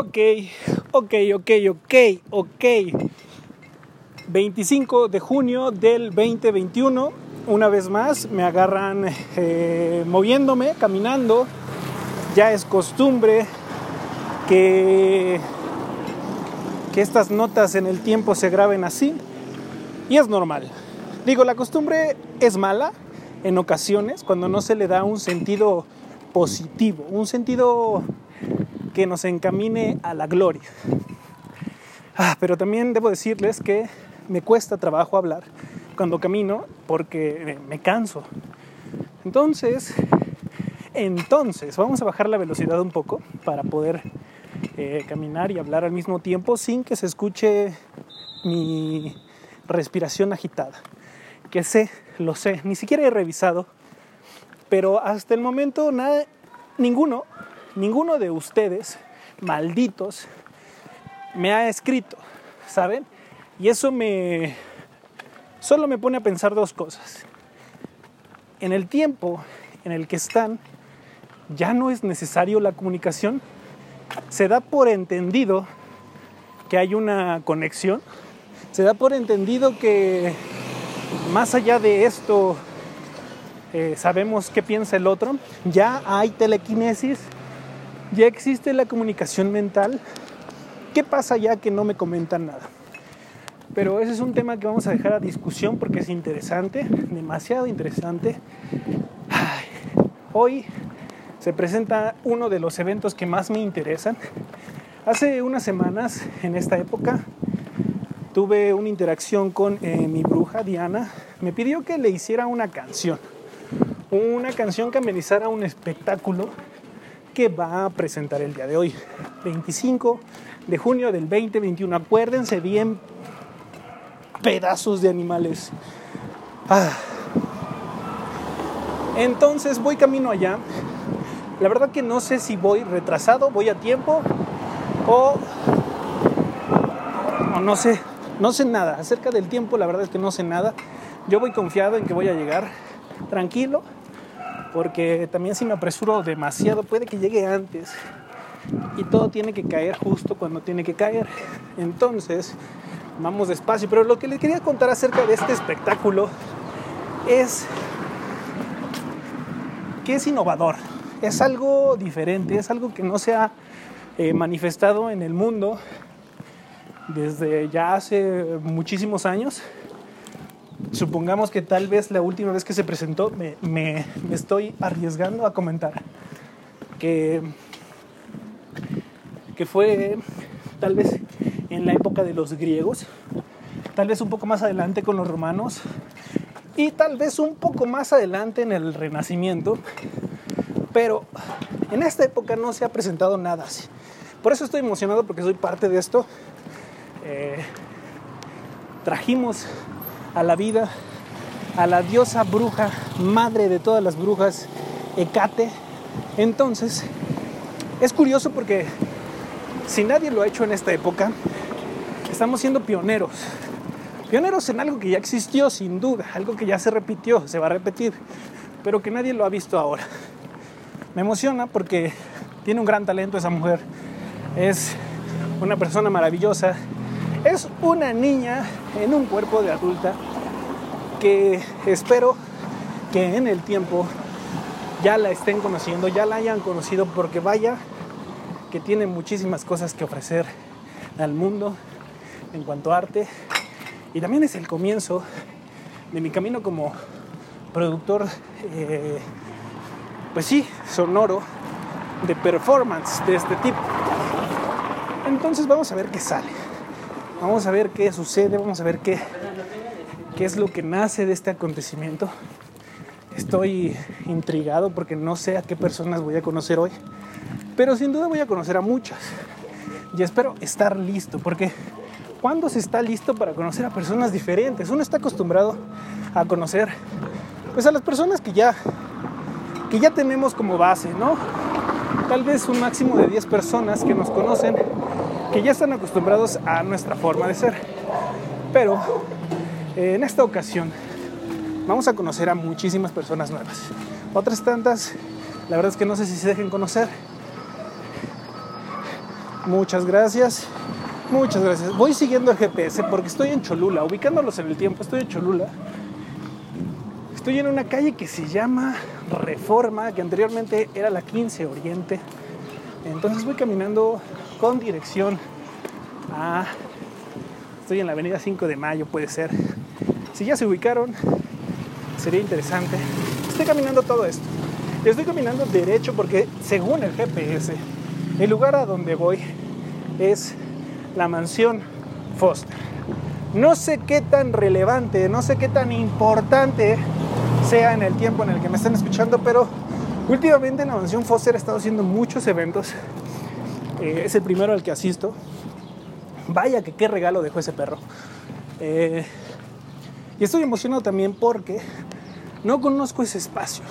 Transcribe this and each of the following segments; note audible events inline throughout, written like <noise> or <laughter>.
Ok, ok, ok, ok, ok. 25 de junio del 2021. Una vez más me agarran eh, moviéndome, caminando. Ya es costumbre que, que estas notas en el tiempo se graben así. Y es normal. Digo, la costumbre es mala en ocasiones cuando no se le da un sentido positivo, un sentido que nos encamine a la gloria. Ah, pero también debo decirles que me cuesta trabajo hablar cuando camino porque me canso. Entonces, entonces, vamos a bajar la velocidad un poco para poder eh, caminar y hablar al mismo tiempo sin que se escuche mi respiración agitada. Que sé, lo sé, ni siquiera he revisado, pero hasta el momento nada, ninguno ninguno de ustedes, malditos, me ha escrito, ¿saben? Y eso me... solo me pone a pensar dos cosas. En el tiempo en el que están, ya no es necesario la comunicación. Se da por entendido que hay una conexión. Se da por entendido que más allá de esto eh, sabemos qué piensa el otro. Ya hay telequinesis ya existe la comunicación mental. ¿Qué pasa ya que no me comentan nada? Pero ese es un tema que vamos a dejar a discusión porque es interesante, demasiado interesante. hoy se presenta uno de los eventos que más me interesan. Hace unas semanas, en esta época, tuve una interacción con eh, mi bruja Diana. Me pidió que le hiciera una canción. Una canción que amenizara un espectáculo que va a presentar el día de hoy, 25 de junio del 2021. Acuérdense bien, pedazos de animales. Ah. Entonces voy camino allá. La verdad que no sé si voy retrasado, voy a tiempo o, o no sé, no sé nada. Acerca del tiempo, la verdad es que no sé nada. Yo voy confiado en que voy a llegar tranquilo porque también si me apresuro demasiado puede que llegue antes y todo tiene que caer justo cuando tiene que caer. Entonces, vamos despacio. Pero lo que les quería contar acerca de este espectáculo es que es innovador, es algo diferente, es algo que no se ha eh, manifestado en el mundo desde ya hace muchísimos años supongamos que tal vez la última vez que se presentó, me, estoy arriesgando a comentar que, que fue tal vez en la época de los griegos, tal vez un poco más adelante con los romanos y tal vez un poco más adelante en el Renacimiento, pero en esta época no se ha presentado nada así. Por eso estoy emocionado porque soy parte de esto. Eh, trajimos a la vida, a la diosa bruja, madre de todas las brujas, Hecate. Entonces, es curioso porque si nadie lo ha hecho en esta época, estamos siendo pioneros. Pioneros en algo que ya existió, sin duda, algo que ya se repitió, se va a repetir, pero que nadie lo ha visto ahora. Me emociona porque tiene un gran talento esa mujer. Es una persona maravillosa es una niña en un cuerpo de adulta que espero que en el tiempo ya la estén conociendo, ya la hayan conocido, porque vaya que tiene muchísimas cosas que ofrecer al mundo en cuanto a arte. Y también es el comienzo de mi camino como productor, eh, pues sí, sonoro, de performance de este tipo. Entonces vamos a ver qué sale. Vamos a ver qué sucede, vamos a ver qué, qué es lo que nace de este acontecimiento. Estoy intrigado porque no sé a qué personas voy a conocer hoy, pero sin duda voy a conocer a muchas. Y espero estar listo, porque cuando se está listo para conocer a personas diferentes? Uno está acostumbrado a conocer pues a las personas que ya que ya tenemos como base, ¿no? Tal vez un máximo de 10 personas que nos conocen que ya están acostumbrados a nuestra forma de ser. Pero eh, en esta ocasión vamos a conocer a muchísimas personas nuevas. Otras tantas, la verdad es que no sé si se dejen conocer. Muchas gracias. Muchas gracias. Voy siguiendo el GPS porque estoy en Cholula, ubicándolos en el tiempo, estoy en Cholula. Estoy en una calle que se llama Reforma, que anteriormente era la 15 Oriente. Entonces voy caminando con dirección a... Estoy en la avenida 5 de Mayo, puede ser. Si ya se ubicaron, sería interesante. Estoy caminando todo esto. Estoy caminando derecho porque según el GPS, el lugar a donde voy es la mansión Foster. No sé qué tan relevante, no sé qué tan importante sea en el tiempo en el que me están escuchando, pero últimamente en la mansión Foster he estado haciendo muchos eventos. Eh, es el primero al que asisto. Vaya que qué regalo dejó ese perro. Eh, y estoy emocionado también porque no conozco ese espacio.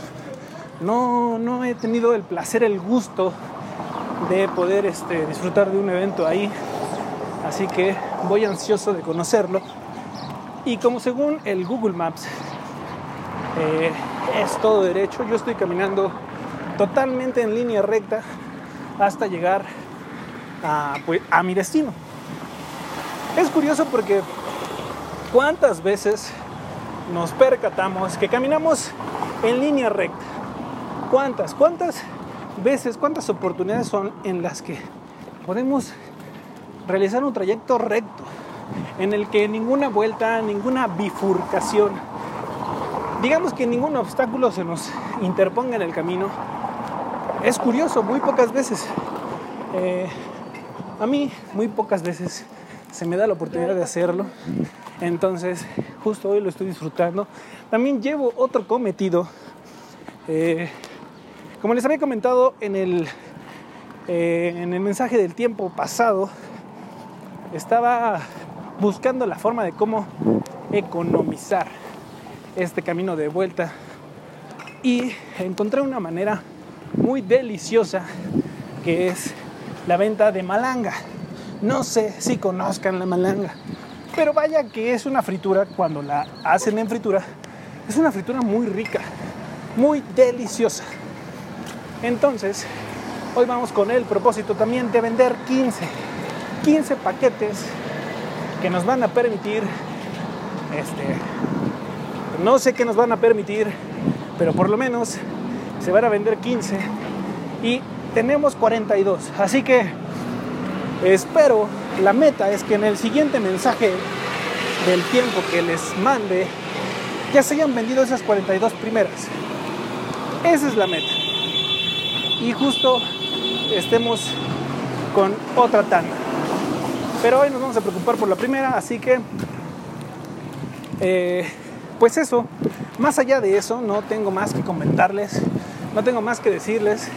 No, no he tenido el placer, el gusto de poder este, disfrutar de un evento ahí. Así que voy ansioso de conocerlo. Y como según el Google Maps eh, es todo derecho, yo estoy caminando totalmente en línea recta hasta llegar a, pues, a mi destino. Es curioso porque cuántas veces nos percatamos que caminamos en línea recta. ¿Cuántas? ¿Cuántas veces, cuántas oportunidades son en las que podemos realizar un trayecto recto, en el que ninguna vuelta, ninguna bifurcación, digamos que ningún obstáculo se nos interponga en el camino? Es curioso, muy pocas veces. Eh, a mí, muy pocas veces se me da la oportunidad de hacerlo. Entonces, justo hoy lo estoy disfrutando. También llevo otro cometido. Eh, como les había comentado en el, eh, en el mensaje del tiempo pasado, estaba buscando la forma de cómo economizar este camino de vuelta y encontré una manera muy deliciosa que es la venta de malanga. No sé si conozcan la malanga, pero vaya que es una fritura cuando la hacen en fritura. Es una fritura muy rica, muy deliciosa. Entonces, hoy vamos con el propósito también de vender 15, 15 paquetes que nos van a permitir, este, no sé qué nos van a permitir, pero por lo menos se van a vender 15 y tenemos 42. Así que espero, la meta es que en el siguiente mensaje del tiempo que les mande ya se hayan vendido esas 42 primeras. Esa es la meta y justo estemos con otra tanda. Pero hoy nos vamos a preocupar por la primera, así que, eh, pues eso, más allá de eso, no tengo más que comentarles, no tengo más que decirles,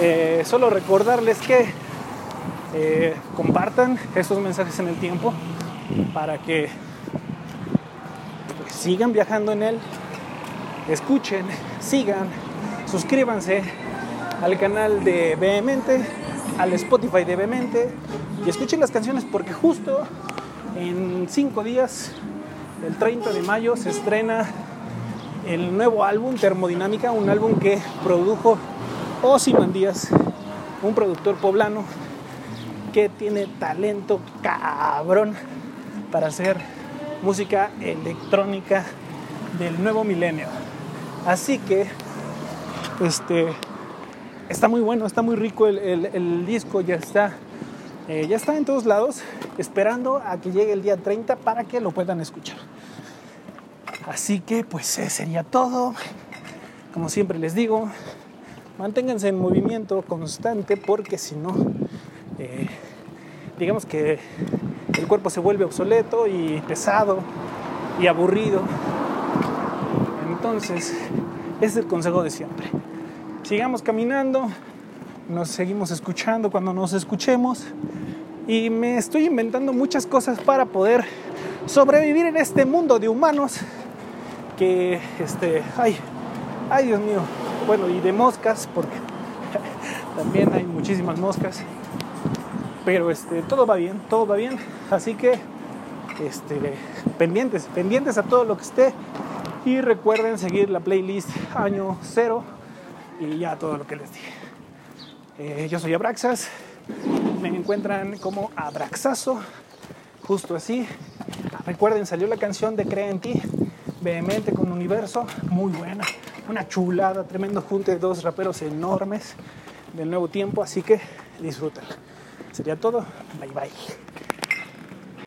eh, solo recordarles que eh, compartan estos mensajes en el tiempo para que pues, sigan viajando en él, escuchen, sigan, suscríbanse al canal de Vehemente, al Spotify de Vehemente y escuchen las canciones porque justo en cinco días, el 30 de mayo, se estrena el nuevo álbum Termodinámica, un álbum que produjo Díaz, un productor poblano que tiene talento cabrón para hacer música electrónica del nuevo milenio. Así que, este, está muy bueno, está muy rico el, disco, ya está, eh, ya está en todos lados, esperando a que llegue el día 30 para que lo puedan escuchar. Así que pues eh, sería todo. Como siempre les digo, manténganse en movimiento constante porque si no, eh, digamos que el cuerpo se vuelve obsoleto y pesado y aburrido. Entonces, ese es el consejo de siempre sigamos caminando, nos seguimos escuchando cuando nos escuchemos y me estoy inventando muchas cosas para poder sobrevivir en este mundo de humanos que este ay ay Dios mío bueno y de moscas porque <laughs> también hay muchísimas moscas pero este todo va bien todo va bien así que este pendientes pendientes a todo lo que esté y recuerden seguir la playlist año cero y ya todo lo que les dije. Eh, yo soy Abraxas, Me encuentran como Abraxazo, justo así. Recuerden, salió la canción de Crea en ti, vehemente con Universo, muy buena. Una chulada, tremendo junte de dos raperos enormes del nuevo tiempo, así que disfruten. Sería todo. Bye bye.